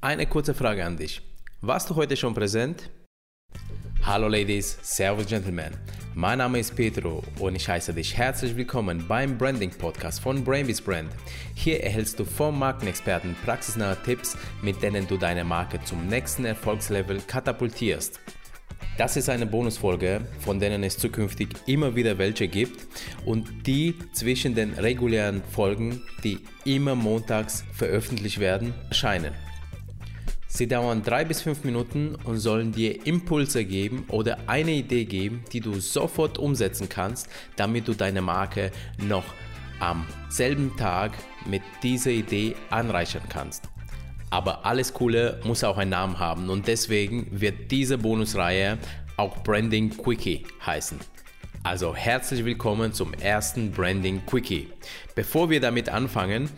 Eine kurze Frage an dich. Warst du heute schon präsent? Hallo Ladies, Servus Gentlemen. Mein Name ist Pedro und ich heiße dich herzlich willkommen beim Branding Podcast von Brainbees Brand. Hier erhältst du vom Markenexperten praxisnahe Tipps, mit denen du deine Marke zum nächsten Erfolgslevel katapultierst. Das ist eine Bonusfolge, von denen es zukünftig immer wieder welche gibt und die zwischen den regulären Folgen, die immer montags veröffentlicht werden, erscheinen. Sie dauern drei bis fünf Minuten und sollen dir Impulse geben oder eine Idee geben, die du sofort umsetzen kannst, damit du deine Marke noch am selben Tag mit dieser Idee anreichern kannst. Aber alles Coole muss auch einen Namen haben und deswegen wird diese Bonusreihe auch Branding Quickie heißen. Also herzlich willkommen zum ersten Branding Quickie. Bevor wir damit anfangen,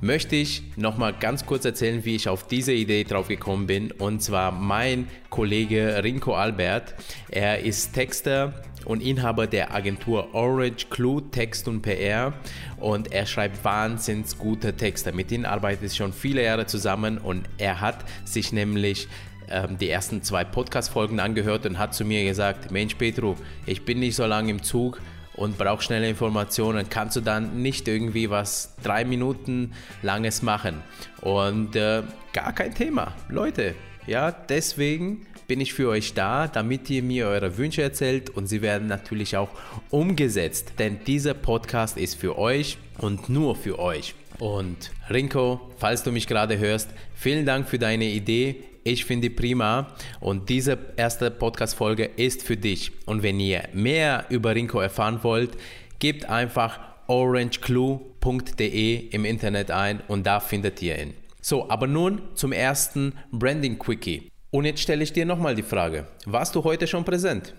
möchte ich nochmal ganz kurz erzählen, wie ich auf diese Idee drauf gekommen bin. Und zwar mein Kollege Rinko Albert. Er ist Texter und Inhaber der Agentur Orange Clue Text und PR und er schreibt wahnsinnig gute Texte. Mit ihm arbeitet er schon viele Jahre zusammen und er hat sich nämlich ähm, die ersten zwei Podcast-Folgen angehört und hat zu mir gesagt, Mensch Petru, ich bin nicht so lange im Zug und brauche schnelle Informationen, kannst du dann nicht irgendwie was drei Minuten langes machen? Und äh, gar kein Thema, Leute. Ja, deswegen bin ich für euch da, damit ihr mir eure Wünsche erzählt und sie werden natürlich auch umgesetzt, denn dieser Podcast ist für euch und nur für euch. Und Rinko, falls du mich gerade hörst, vielen Dank für deine Idee. Ich finde prima und diese erste Podcast-Folge ist für dich. Und wenn ihr mehr über Rinko erfahren wollt, gebt einfach orangeclue.de im Internet ein und da findet ihr ihn. So, aber nun zum ersten Branding Quickie. Und jetzt stelle ich dir nochmal die Frage, warst du heute schon präsent?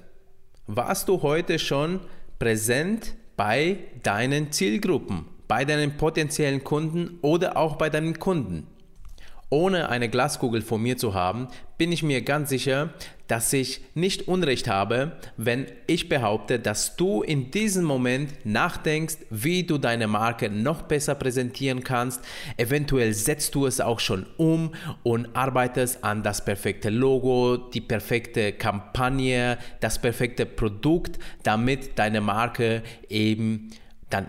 Warst du heute schon präsent bei deinen Zielgruppen, bei deinen potenziellen Kunden oder auch bei deinen Kunden? Ohne eine Glaskugel vor mir zu haben, bin ich mir ganz sicher, dass ich nicht Unrecht habe, wenn ich behaupte, dass du in diesem Moment nachdenkst, wie du deine Marke noch besser präsentieren kannst. Eventuell setzt du es auch schon um und arbeitest an das perfekte Logo, die perfekte Kampagne, das perfekte Produkt, damit deine Marke eben dann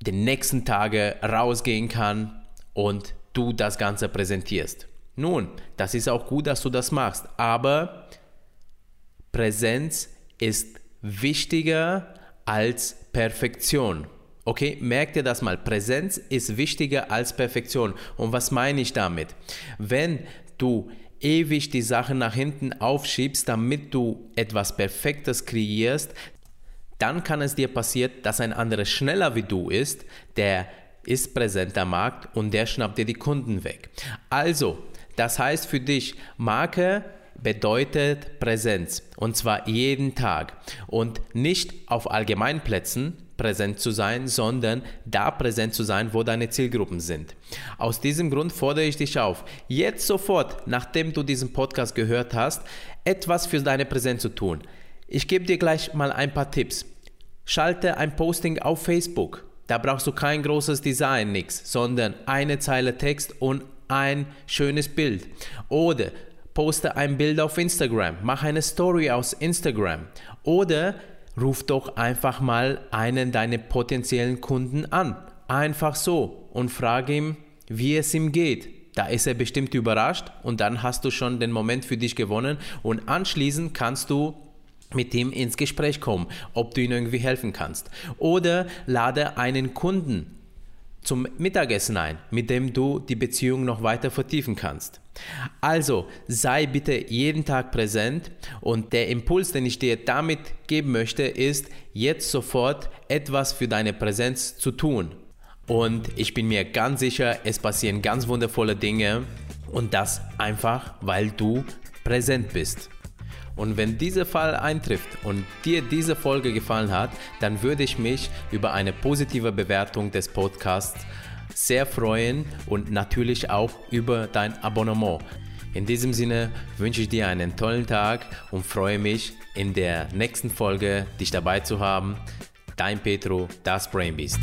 den nächsten Tage rausgehen kann und du das Ganze präsentierst. Nun, das ist auch gut, dass du das machst, aber Präsenz ist wichtiger als Perfektion. Okay, merk dir das mal. Präsenz ist wichtiger als Perfektion. Und was meine ich damit? Wenn du ewig die Sachen nach hinten aufschiebst, damit du etwas Perfektes kreierst, dann kann es dir passieren, dass ein anderer schneller wie du ist, der ist präsent am Markt und der schnappt dir die Kunden weg. Also, das heißt für dich, Marke bedeutet Präsenz und zwar jeden Tag und nicht auf Allgemeinplätzen präsent zu sein, sondern da präsent zu sein, wo deine Zielgruppen sind. Aus diesem Grund fordere ich dich auf, jetzt sofort, nachdem du diesen Podcast gehört hast, etwas für deine Präsenz zu tun. Ich gebe dir gleich mal ein paar Tipps. Schalte ein Posting auf Facebook da brauchst du kein großes Design, nix, sondern eine Zeile Text und ein schönes Bild. Oder poste ein Bild auf Instagram, mach eine Story aus Instagram. Oder ruf doch einfach mal einen deiner potenziellen Kunden an. Einfach so und frage ihm, wie es ihm geht. Da ist er bestimmt überrascht und dann hast du schon den Moment für dich gewonnen und anschließend kannst du mit ihm ins Gespräch kommen, ob du ihm irgendwie helfen kannst. Oder lade einen Kunden zum Mittagessen ein, mit dem du die Beziehung noch weiter vertiefen kannst. Also sei bitte jeden Tag präsent und der Impuls, den ich dir damit geben möchte, ist jetzt sofort etwas für deine Präsenz zu tun. Und ich bin mir ganz sicher, es passieren ganz wundervolle Dinge und das einfach, weil du präsent bist. Und wenn dieser Fall eintrifft und dir diese Folge gefallen hat, dann würde ich mich über eine positive Bewertung des Podcasts sehr freuen und natürlich auch über dein Abonnement. In diesem Sinne wünsche ich dir einen tollen Tag und freue mich in der nächsten Folge dich dabei zu haben. Dein Petro, das Brainbeast.